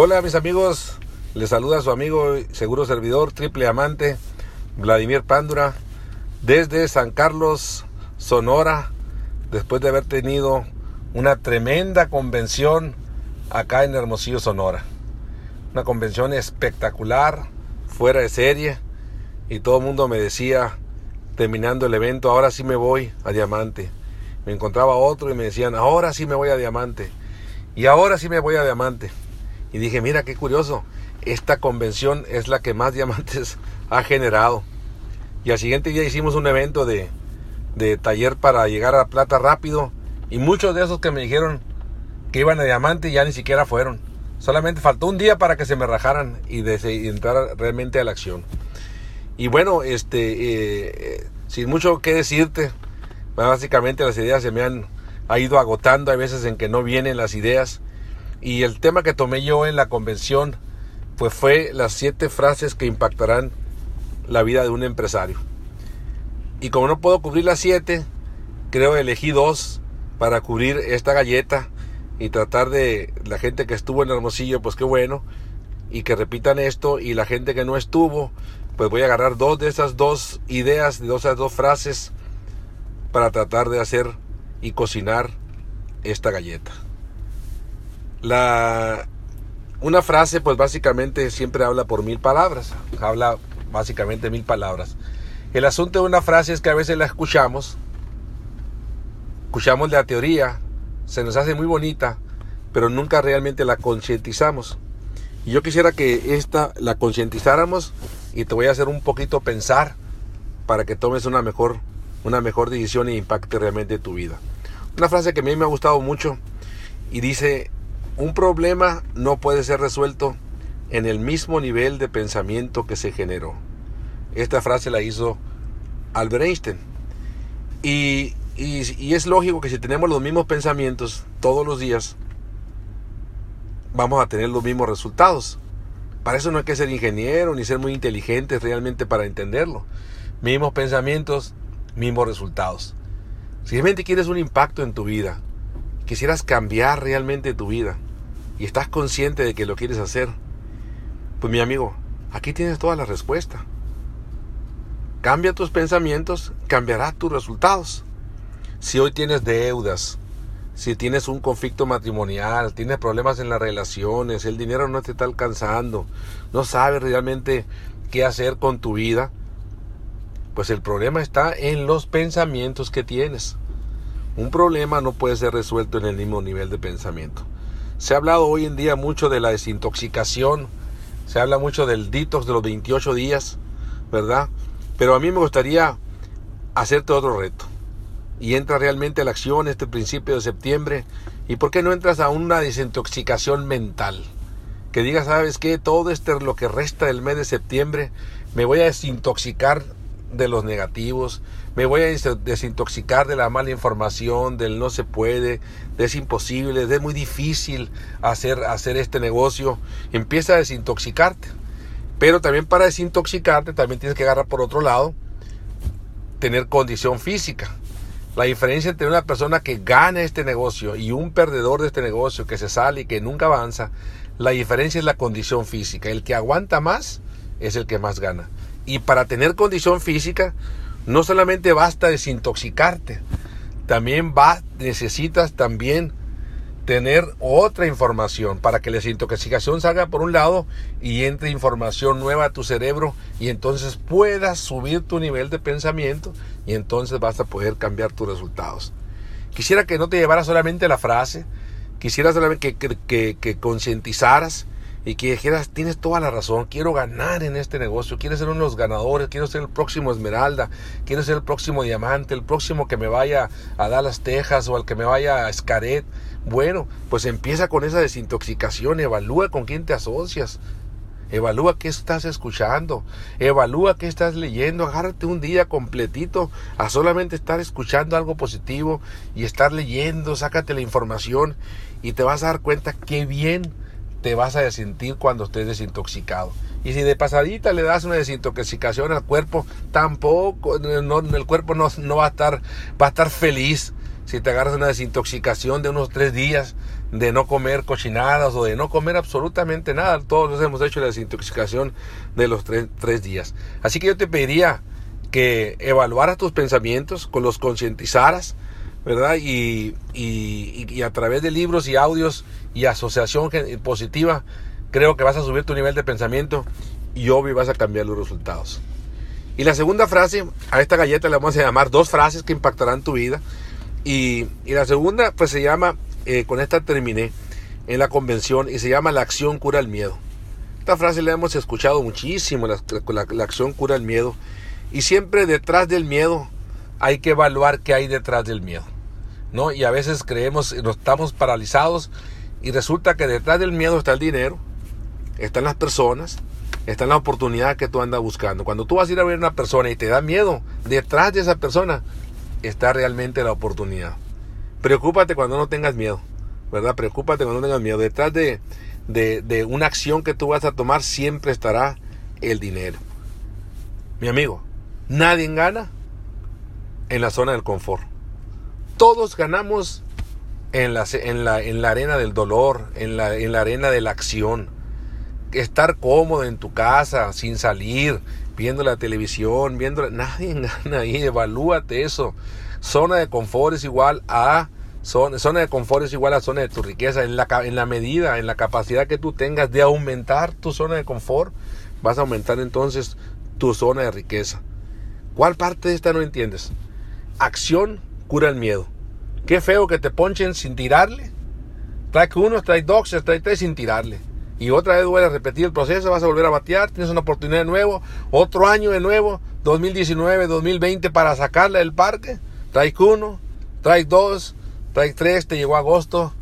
Hola mis amigos, les saluda su amigo seguro servidor, triple amante, Vladimir Pándura, desde San Carlos, Sonora, después de haber tenido una tremenda convención acá en Hermosillo, Sonora. Una convención espectacular, fuera de serie, y todo el mundo me decía, terminando el evento, ahora sí me voy a Diamante. Me encontraba otro y me decían, ahora sí me voy a Diamante. Y ahora sí me voy a Diamante. Y dije, mira qué curioso, esta convención es la que más diamantes ha generado. Y al siguiente día hicimos un evento de, taller para llegar a plata rápido. Y muchos de esos que me dijeron que iban a diamante ya ni siquiera fueron. Solamente faltó un día para que se me rajaran y, de, entrar realmente a la acción. Y bueno, este, eh, sin mucho que decirte, básicamente las ideas se me han ha ido agotando. Hay veces en que no vienen las ideas. Y el tema que tomé yo en la convención pues fue las siete frases que impactarán la vida de un empresario. Y como no puedo cubrir las siete, creo elegí dos para cubrir esta galleta y tratar de la gente que estuvo en Hermosillo, pues qué bueno, y que repitan esto, y la gente que no estuvo, pues voy a agarrar dos de esas dos ideas, de esas dos frases, para tratar de hacer y cocinar esta galleta. La, una frase pues básicamente siempre habla por mil palabras, habla básicamente mil palabras. El asunto de una frase es que a veces la escuchamos, escuchamos la teoría, se nos hace muy bonita, pero nunca realmente la concientizamos. Y yo quisiera que esta la concientizáramos y te voy a hacer un poquito pensar para que tomes una mejor, una mejor decisión e impacte realmente tu vida. Una frase que a mí me ha gustado mucho y dice, un problema no puede ser resuelto en el mismo nivel de pensamiento que se generó. Esta frase la hizo Albert Einstein. Y, es lógico que si tenemos los mismos pensamientos todos los días, vamos a tener los mismos resultados. Para eso no hay que ser ingeniero ni ser muy inteligente realmente para entenderlo. Mismos pensamientos, mismos resultados. Si realmente quieres un impacto en tu vida, quisieras cambiar realmente tu vida, y estás consciente de que lo quieres hacer, pues mi amigo, aquí tienes toda la respuesta. Cambia tus pensamientos, cambiará tus resultados. Si hoy tienes deudas, si tienes un conflicto matrimonial, tienes problemas en las relaciones, el dinero no te está alcanzando, no sabes realmente qué hacer con tu vida, pues el problema está en los pensamientos que tienes. Un problema no puede ser resuelto en el mismo nivel de pensamiento. Se ha hablado hoy en día mucho de la desintoxicación, se habla mucho del detox de los 28 días, ¿verdad? Pero a mí me gustaría hacerte otro reto. Y entra realmente a la acción este principio de septiembre. ¿Y por qué no entras a una desintoxicación mental? Que digas, ¿sabes qué? Todo este lo que resta del mes de septiembre me voy a desintoxicar de los negativos, me voy a desintoxicar de la mala información, del no se puede, de es imposible, de es muy difícil hacer, hacer este negocio. Empieza a desintoxicarte. Pero también para desintoxicarte también tienes que agarrar por otro lado, tener condición física. La diferencia entre una persona que gana este negocio y un perdedor de este negocio que se sale y que nunca avanza, la diferencia es la condición física. El que aguanta más es el que más gana. Y para tener condición física, no solamente basta desintoxicarte, también va, necesitas también tener otra información para que la desintoxicación salga por un lado y entre información nueva a tu cerebro y entonces puedas subir tu nivel de pensamiento y entonces vas a poder cambiar tus resultados. Quisiera que no te llevara solamente la frase, quisiera solamente que, que, que concientizaras y que dijeras, tienes toda la razón, quiero ganar en este negocio, quiero ser uno de los ganadores, quiero ser el próximo Esmeralda, quiero ser el próximo Diamante, el próximo que me vaya a Dallas, Texas o al que me vaya a Scaret. Bueno, pues empieza con esa desintoxicación, evalúa con quién te asocias. Evalúa qué estás escuchando, evalúa qué estás leyendo, agárrate un día completito a solamente estar escuchando algo positivo y estar leyendo, sácate la información y te vas a dar cuenta qué bien te vas a sentir cuando estés desintoxicado. Y si de pasadita le das una desintoxicación al cuerpo, tampoco, no, el cuerpo no, no, va, a estar, va a estar feliz si te agarras una desintoxicación de unos tres días de no comer cochinadas o de no comer absolutamente nada. Todos hemos hecho la desintoxicación de los tres, días. Así que yo te pediría que evaluaras tus pensamientos, con los concientizaras, ¿verdad? Y, y, a través de libros y audios y asociación positiva, creo que vas a subir tu nivel de pensamiento y obvio vas a cambiar los resultados. Y la segunda frase, a esta galleta le vamos a llamar dos frases que impactarán tu vida. Y, y la segunda, pues se llama, eh, con esta terminé en la convención, y se llama La acción cura el miedo. Esta frase la hemos escuchado muchísimo, la, la, la acción cura el miedo. Y siempre detrás del miedo hay que evaluar qué hay detrás del miedo. ¿no? Y a veces creemos, nos estamos paralizados y resulta que detrás del miedo está el dinero, están las personas, está la oportunidad que tú andas buscando. Cuando tú vas a ir a ver a una persona y te da miedo, detrás de esa persona está realmente la oportunidad. Preocúpate cuando no tengas miedo, ¿verdad? Preocúpate cuando no tengas miedo. Detrás de, de, de una acción que tú vas a tomar siempre estará el dinero. Mi amigo, nadie gana en la zona del confort. Todos ganamos en la, en la, en la arena del dolor, en la, en la arena de la acción. Estar cómodo en tu casa, sin salir, viendo la televisión, viendo... Nadie gana ahí, evalúate eso. Zona de confort es igual a... Zona, zona de confort es igual a zona de tu riqueza. En la, en la medida, en la capacidad que tú tengas de aumentar tu zona de confort, vas a aumentar entonces tu zona de riqueza. ¿Cuál parte de esta no entiendes? Acción cura el miedo. Qué feo que te ponchen sin tirarle. Trae uno, trae dos, trae tres sin tirarle. Y otra vez vuelve a repetir el proceso, vas a volver a batear, tienes una oportunidad de nuevo, otro año de nuevo, 2019, 2020 para sacarla del parque. Trae uno, trae dos, trae tres, te llegó agosto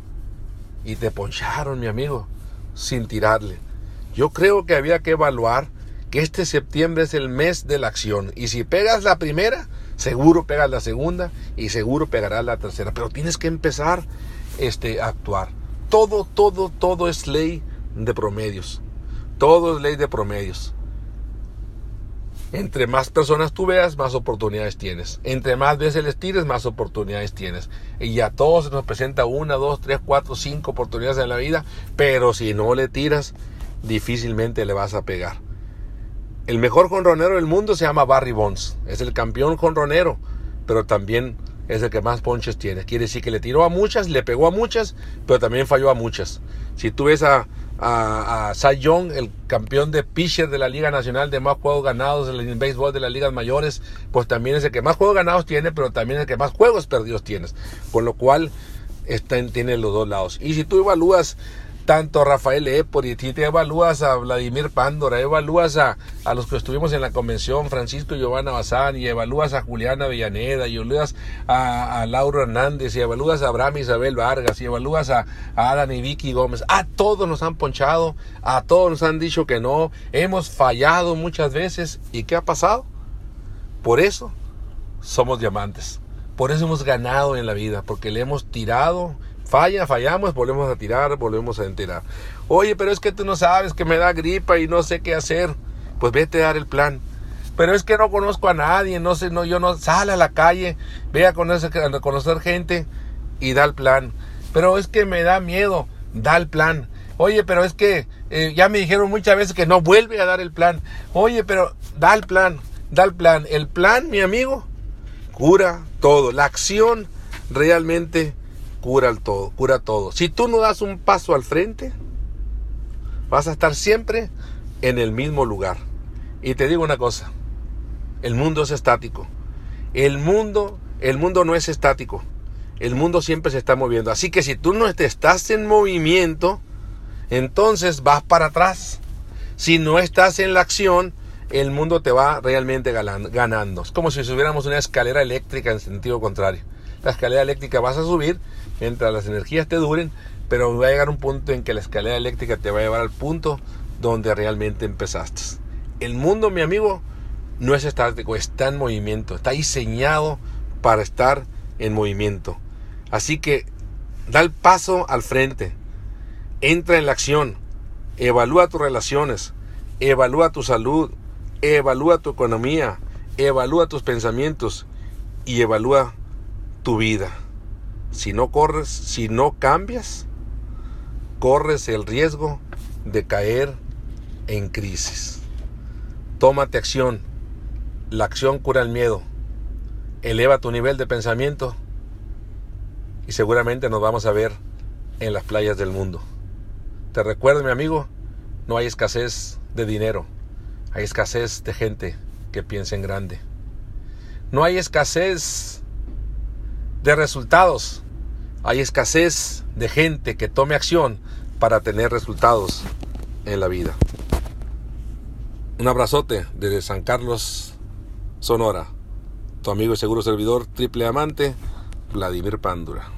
y te poncharon, mi amigo, sin tirarle. Yo creo que había que evaluar que este septiembre es el mes de la acción. Y si pegas la primera, seguro pegas la segunda y seguro pegarás la tercera. Pero tienes que empezar este, a actuar. Todo, todo, todo es ley de promedios. Todo es ley de promedios. Entre más personas tú veas, más oportunidades tienes. Entre más veces les tires, más oportunidades tienes. Y a todos se nos presenta una, dos, tres, cuatro, cinco oportunidades en la vida. Pero si no le tiras, difícilmente le vas a pegar. El mejor jonronero del mundo se llama Barry Bonds. Es el campeón jonronero, pero también es el que más ponches tiene. Quiere decir que le tiró a muchas, le pegó a muchas, pero también falló a muchas. Si tú ves a, a, a Cy Young, el campeón de pitcher de la Liga Nacional de más juegos ganados en el béisbol de las ligas mayores, pues también es el que más juegos ganados tiene, pero también es el que más juegos perdidos tienes. Con lo cual, está, tiene los dos lados. Y si tú evalúas tanto Rafael Epor y te evalúas a Vladimir Pándora, evalúas a, a, los que estuvimos en la convención, Francisco y Giovanna Bazán, y evalúas a Juliana Villaneda, y evalúas a, a Laura Hernández, y evalúas a Abraham Isabel Vargas, y evalúas a, a Adán y Vicky Gómez. A todos nos han ponchado, a todos nos han dicho que no, hemos fallado muchas veces. ¿Y qué ha pasado? Por eso somos diamantes. Por eso hemos ganado en la vida, porque le hemos tirado Falla, fallamos, volvemos a tirar, volvemos a enterar. Oye, pero es que tú no sabes que me da gripa y no sé qué hacer. Pues vete a dar el plan. Pero es que no conozco a nadie, no sé, no, yo no, sale a la calle, ve a conocer, a conocer gente y da el plan. Pero es que me da miedo, da el plan. Oye, pero es que eh, ya me dijeron muchas veces que no vuelve a dar el plan. Oye, pero da el plan, da el plan. El plan, mi amigo, cura todo. La acción realmente cura todo, cura todo. Si tú no das un paso al frente, vas a estar siempre en el mismo lugar. Y te digo una cosa, el mundo es estático. El mundo, el mundo no es estático. El mundo siempre se está moviendo. Así que si tú no estás en movimiento, entonces vas para atrás. Si no estás en la acción, el mundo te va realmente ganando. Es como si subiéramos una escalera eléctrica en sentido contrario. La escalera eléctrica vas a subir mientras las energías te duren, pero va a llegar un punto en que la escalera eléctrica te va a llevar al punto donde realmente empezaste. El mundo, mi amigo, no es estático, está en movimiento, está diseñado para estar en movimiento. Así que da el paso al frente, entra en la acción, evalúa tus relaciones, evalúa tu salud, evalúa tu economía, evalúa tus pensamientos y evalúa tu vida. Si no corres, si no cambias, corres el riesgo de caer en crisis. Tómate acción. La acción cura el miedo. Eleva tu nivel de pensamiento y seguramente nos vamos a ver en las playas del mundo. Te recuerdo, mi amigo, no hay escasez de dinero, hay escasez de gente que piensa en grande. No hay escasez de resultados, hay escasez de gente que tome acción para tener resultados en la vida. Un abrazote desde San Carlos, Sonora. Tu amigo y seguro servidor, triple amante, Vladimir Pándura.